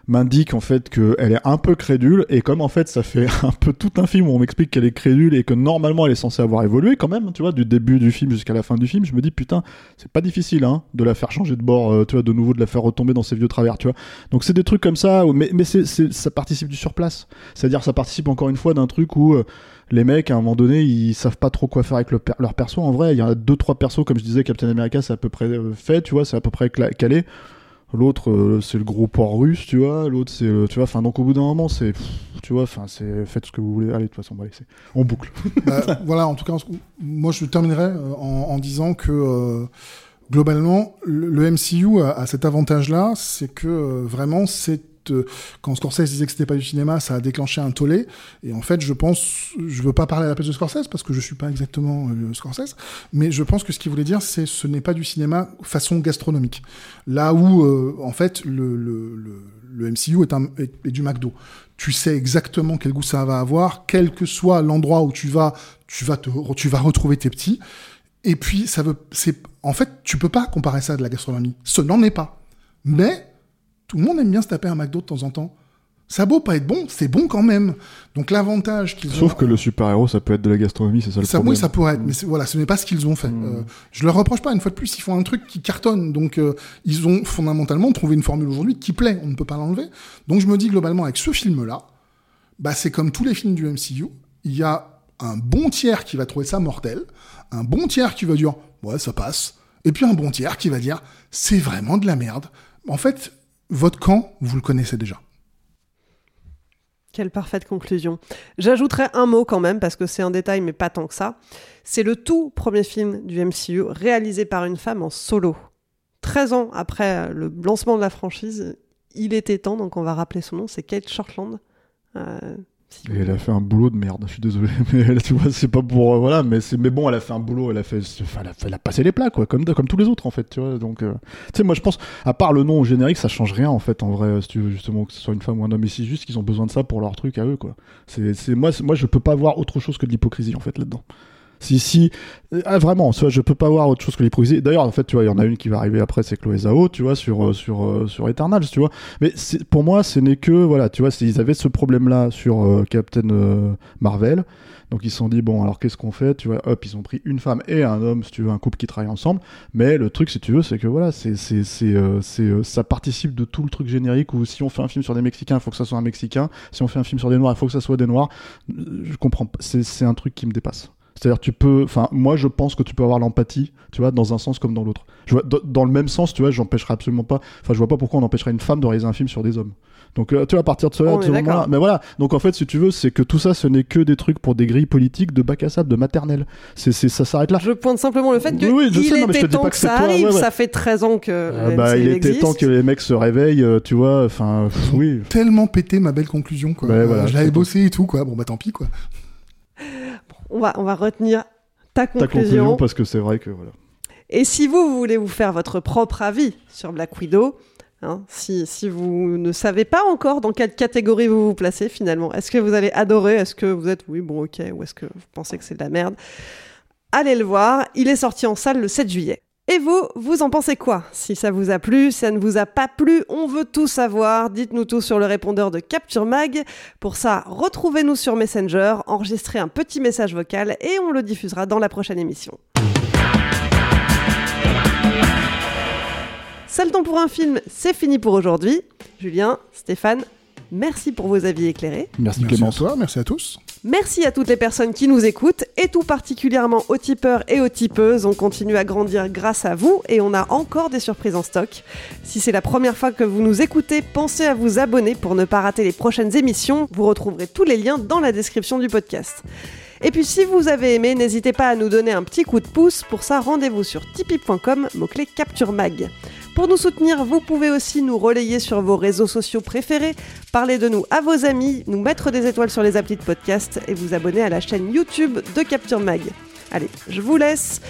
m'indique en fait qu'elle est un peu crédule et comme en fait ça fait un peu tout un film où on m'explique qu'elle est crédule et que normalement elle est censée avoir évolué quand même tu vois du début du film jusqu'à la fin du film je me dis putain c'est pas difficile hein de la faire changer de bord euh, tu vois de nouveau de la faire retomber dans ses vieux travers tu vois. Donc c'est des trucs comme ça mais, mais c'est, ça participe du surplace. C'est-à-dire ça participe encore une fois d'un truc où euh, les mecs à un moment donné ils savent pas trop quoi faire avec leur perso. En vrai il y en a deux trois persos comme je disais Captain America c'est à peu près euh, fait tu vois c'est à peu près calé l'autre euh, c'est le gros port russe tu vois. L'autre c'est euh, tu vois enfin donc au bout d'un moment c'est tu vois enfin c'est faites ce que vous voulez. Allez de toute façon on boucle.
Bah, voilà, en tout cas, moi je terminerai euh, en, disant que globalement, le, MCU a, cet avantage-là, c'est que vraiment, c'est euh, quand Scorsese disait que c'était pas du cinéma, ça a déclenché un tollé. Et en fait, je pense, je veux pas parler à la place de Scorsese parce que je suis pas exactement euh, Scorsese, mais je pense que ce qu'il voulait dire, c'est ce n'est pas du cinéma façon gastronomique. Là où, euh, en fait, le, MCU est du McDo. Tu sais exactement quel goût ça va avoir, quel que soit l'endroit où tu vas, tu vas te, tu vas retrouver tes petits. Et puis, ça veut, c'est, en fait, tu peux pas comparer ça à de la gastronomie. Ce n'en est pas. Mais, tout le monde aime bien se taper un McDo de temps en temps. Ça a beau pas être bon, c'est bon quand même. Donc l'avantage qu'ils ont...
Sauf que le super-héros, ça peut être de la gastronomie, c'est ça le
Ça,
problème.
oui, ça pourrait être, mais voilà, ce n'est pas ce qu'ils ont fait.
Mm.
Euh, je leur reproche pas, une fois de plus, ils font un truc qui cartonne. Donc, euh, ils ont fondamentalement trouvé une formule aujourd'hui qui plaît, on ne peut pas l'enlever. Donc, je me dis globalement, avec ce film-là, bah, c'est comme tous les films du MCU, il y a un bon tiers qui va trouver ça mortel, un bon tiers qui va dire, ouais, ça passe, et puis un bon tiers qui va dire, c'est vraiment de la merde. En fait, votre camp, vous le connaissez déjà.
Quelle parfaite conclusion. J'ajouterai un mot quand même, parce que c'est un détail, mais pas tant que ça. C'est le tout premier film du MCU réalisé par une femme en solo. 13 ans après le lancement de la franchise, il était temps, donc on va rappeler son nom, c'est Kate Shortland. Euh,
Et elle a fait un boulot de merde, je suis désolé, mais elle, tu vois, c'est pas pour. euh, voilà, mais, c'est, mais bon, elle a fait un boulot, elle a fait. elle, a, fait- elle a passé les plats, quoi, comme, comme tous les autres, en fait, tu vois. Donc, euh, tu sais, moi, je pense, à part le nom au générique, ça change rien, en fait, en vrai, si tu veux, justement, que ce soit une femme ou un homme, ici, juste qu'ils ont besoin de ça pour leur truc à eux, quoi. C'est, c'est, moi, c'est- moi, je peux pas voir autre chose que de l'hypocrisie, en fait, là-dedans. Si, si, ah, vraiment, vois, je peux pas voir autre chose que l'hypocrisie. D'ailleurs, en fait, tu vois, il y en a une qui va arriver après, c'est Chloé Zhao, tu vois, sur, euh, sur, euh, sur Eternals, tu vois. Mais pour moi, ce n'est que, voilà, tu vois, ils avaient ce problème-là sur euh, Captain Marvel. Donc ils se sont dit, bon, alors qu'est-ce qu'on fait Tu vois, hop, ils ont pris une femme et un homme, si tu veux, un couple qui travaille ensemble. Mais le truc, si tu veux, c'est que voilà, c'est, c'est, c'est, euh, ça participe de tout le truc générique où si on fait un film sur des Mexicains, il faut que ça soit un Mexicain. Si on fait un film sur des Noirs, il faut que ça soit des Noirs. Je comprends. C'est, c'est un truc qui me dépasse. C'est-à-dire, tu peux. Enfin, moi, je pense que tu peux avoir l'empathie, tu vois, dans un sens comme dans l'autre. Je vois, dans- le même sens, tu vois, j'empêcherai absolument pas. Enfin, je vois pas pourquoi on empêcherait une femme de réaliser un film sur des hommes. Donc, euh, tu vois, à partir de cela,
d'accord.
mais voilà. Donc, en fait, si tu veux, c'est que tout ça, ce n'est que des trucs pour des grilles politiques de bac à sable, de maternelle. C'est, c'est, ça s'arrête là.
Je pointe simplement le fait que
Oui, oui, je
il
sais, non, mais je
était
te dis
temps
pas
que
que c'est
ça
toi,
arrive.
ouais, ouais.
Ça fait 13 ans que
Euh,
le
bah, il était
existe.
temps que les mecs se réveillent, euh, tu vois. Enfin, oui.
Tellement pété ma belle conclusion, quoi. Euh,
voilà,
je l'avais bossé et tout, quoi. Bon, bah tant pis, quoi.
On va, on va retenir ta
Ta conclusion, parce que c'est vrai que voilà.
Et si vous, vous voulez vous faire votre propre avis sur Black Widow, hein, si, si vous ne savez pas encore dans quelle catégorie vous vous placez finalement, est-ce que vous allez adorer, est-ce que vous êtes oui, bon, ok, ou est-ce que vous pensez que c'est de la merde Allez le voir, il est sorti en salle le 7 juillet. Et vous, vous en pensez quoi? Si ça vous a plu, si ça ne vous a pas plu, on veut tout savoir. Dites-nous tout sur le répondeur de Capture Mag. Pour ça, retrouvez-nous sur Messenger, enregistrez un petit message vocal et on le diffusera dans la prochaine émission. Seul temps pour un film, c'est fini pour aujourd'hui. Julien, Stéphane, merci pour vos avis éclairés.
Merci,
Merci à
Clémence.
toi, merci à tous.
Merci à toutes les personnes qui nous écoutent et tout particulièrement aux tipeurs et aux tipeuses. On continue à grandir grâce à vous et on a encore des surprises en stock. Si c'est la première fois que vous nous écoutez, pensez à vous abonner pour ne pas rater les prochaines émissions. Vous retrouverez tous les liens dans la description du podcast. Et puis si vous avez aimé, n'hésitez pas à nous donner un petit coup de pouce. Pour ça, rendez-vous sur tipeee.com, mot-clé Capture Mag. Pour nous soutenir, vous pouvez aussi nous relayer sur vos réseaux sociaux préférés, parler de nous à vos amis, nous mettre des étoiles sur les applis de podcast et vous abonner à la chaîne YouTube de Capture Mag. Allez, je vous laisse.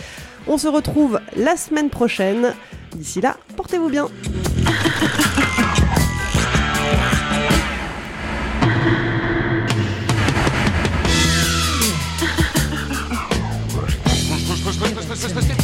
On se retrouve la semaine prochaine. D'ici là, portez-vous bien. Christmas.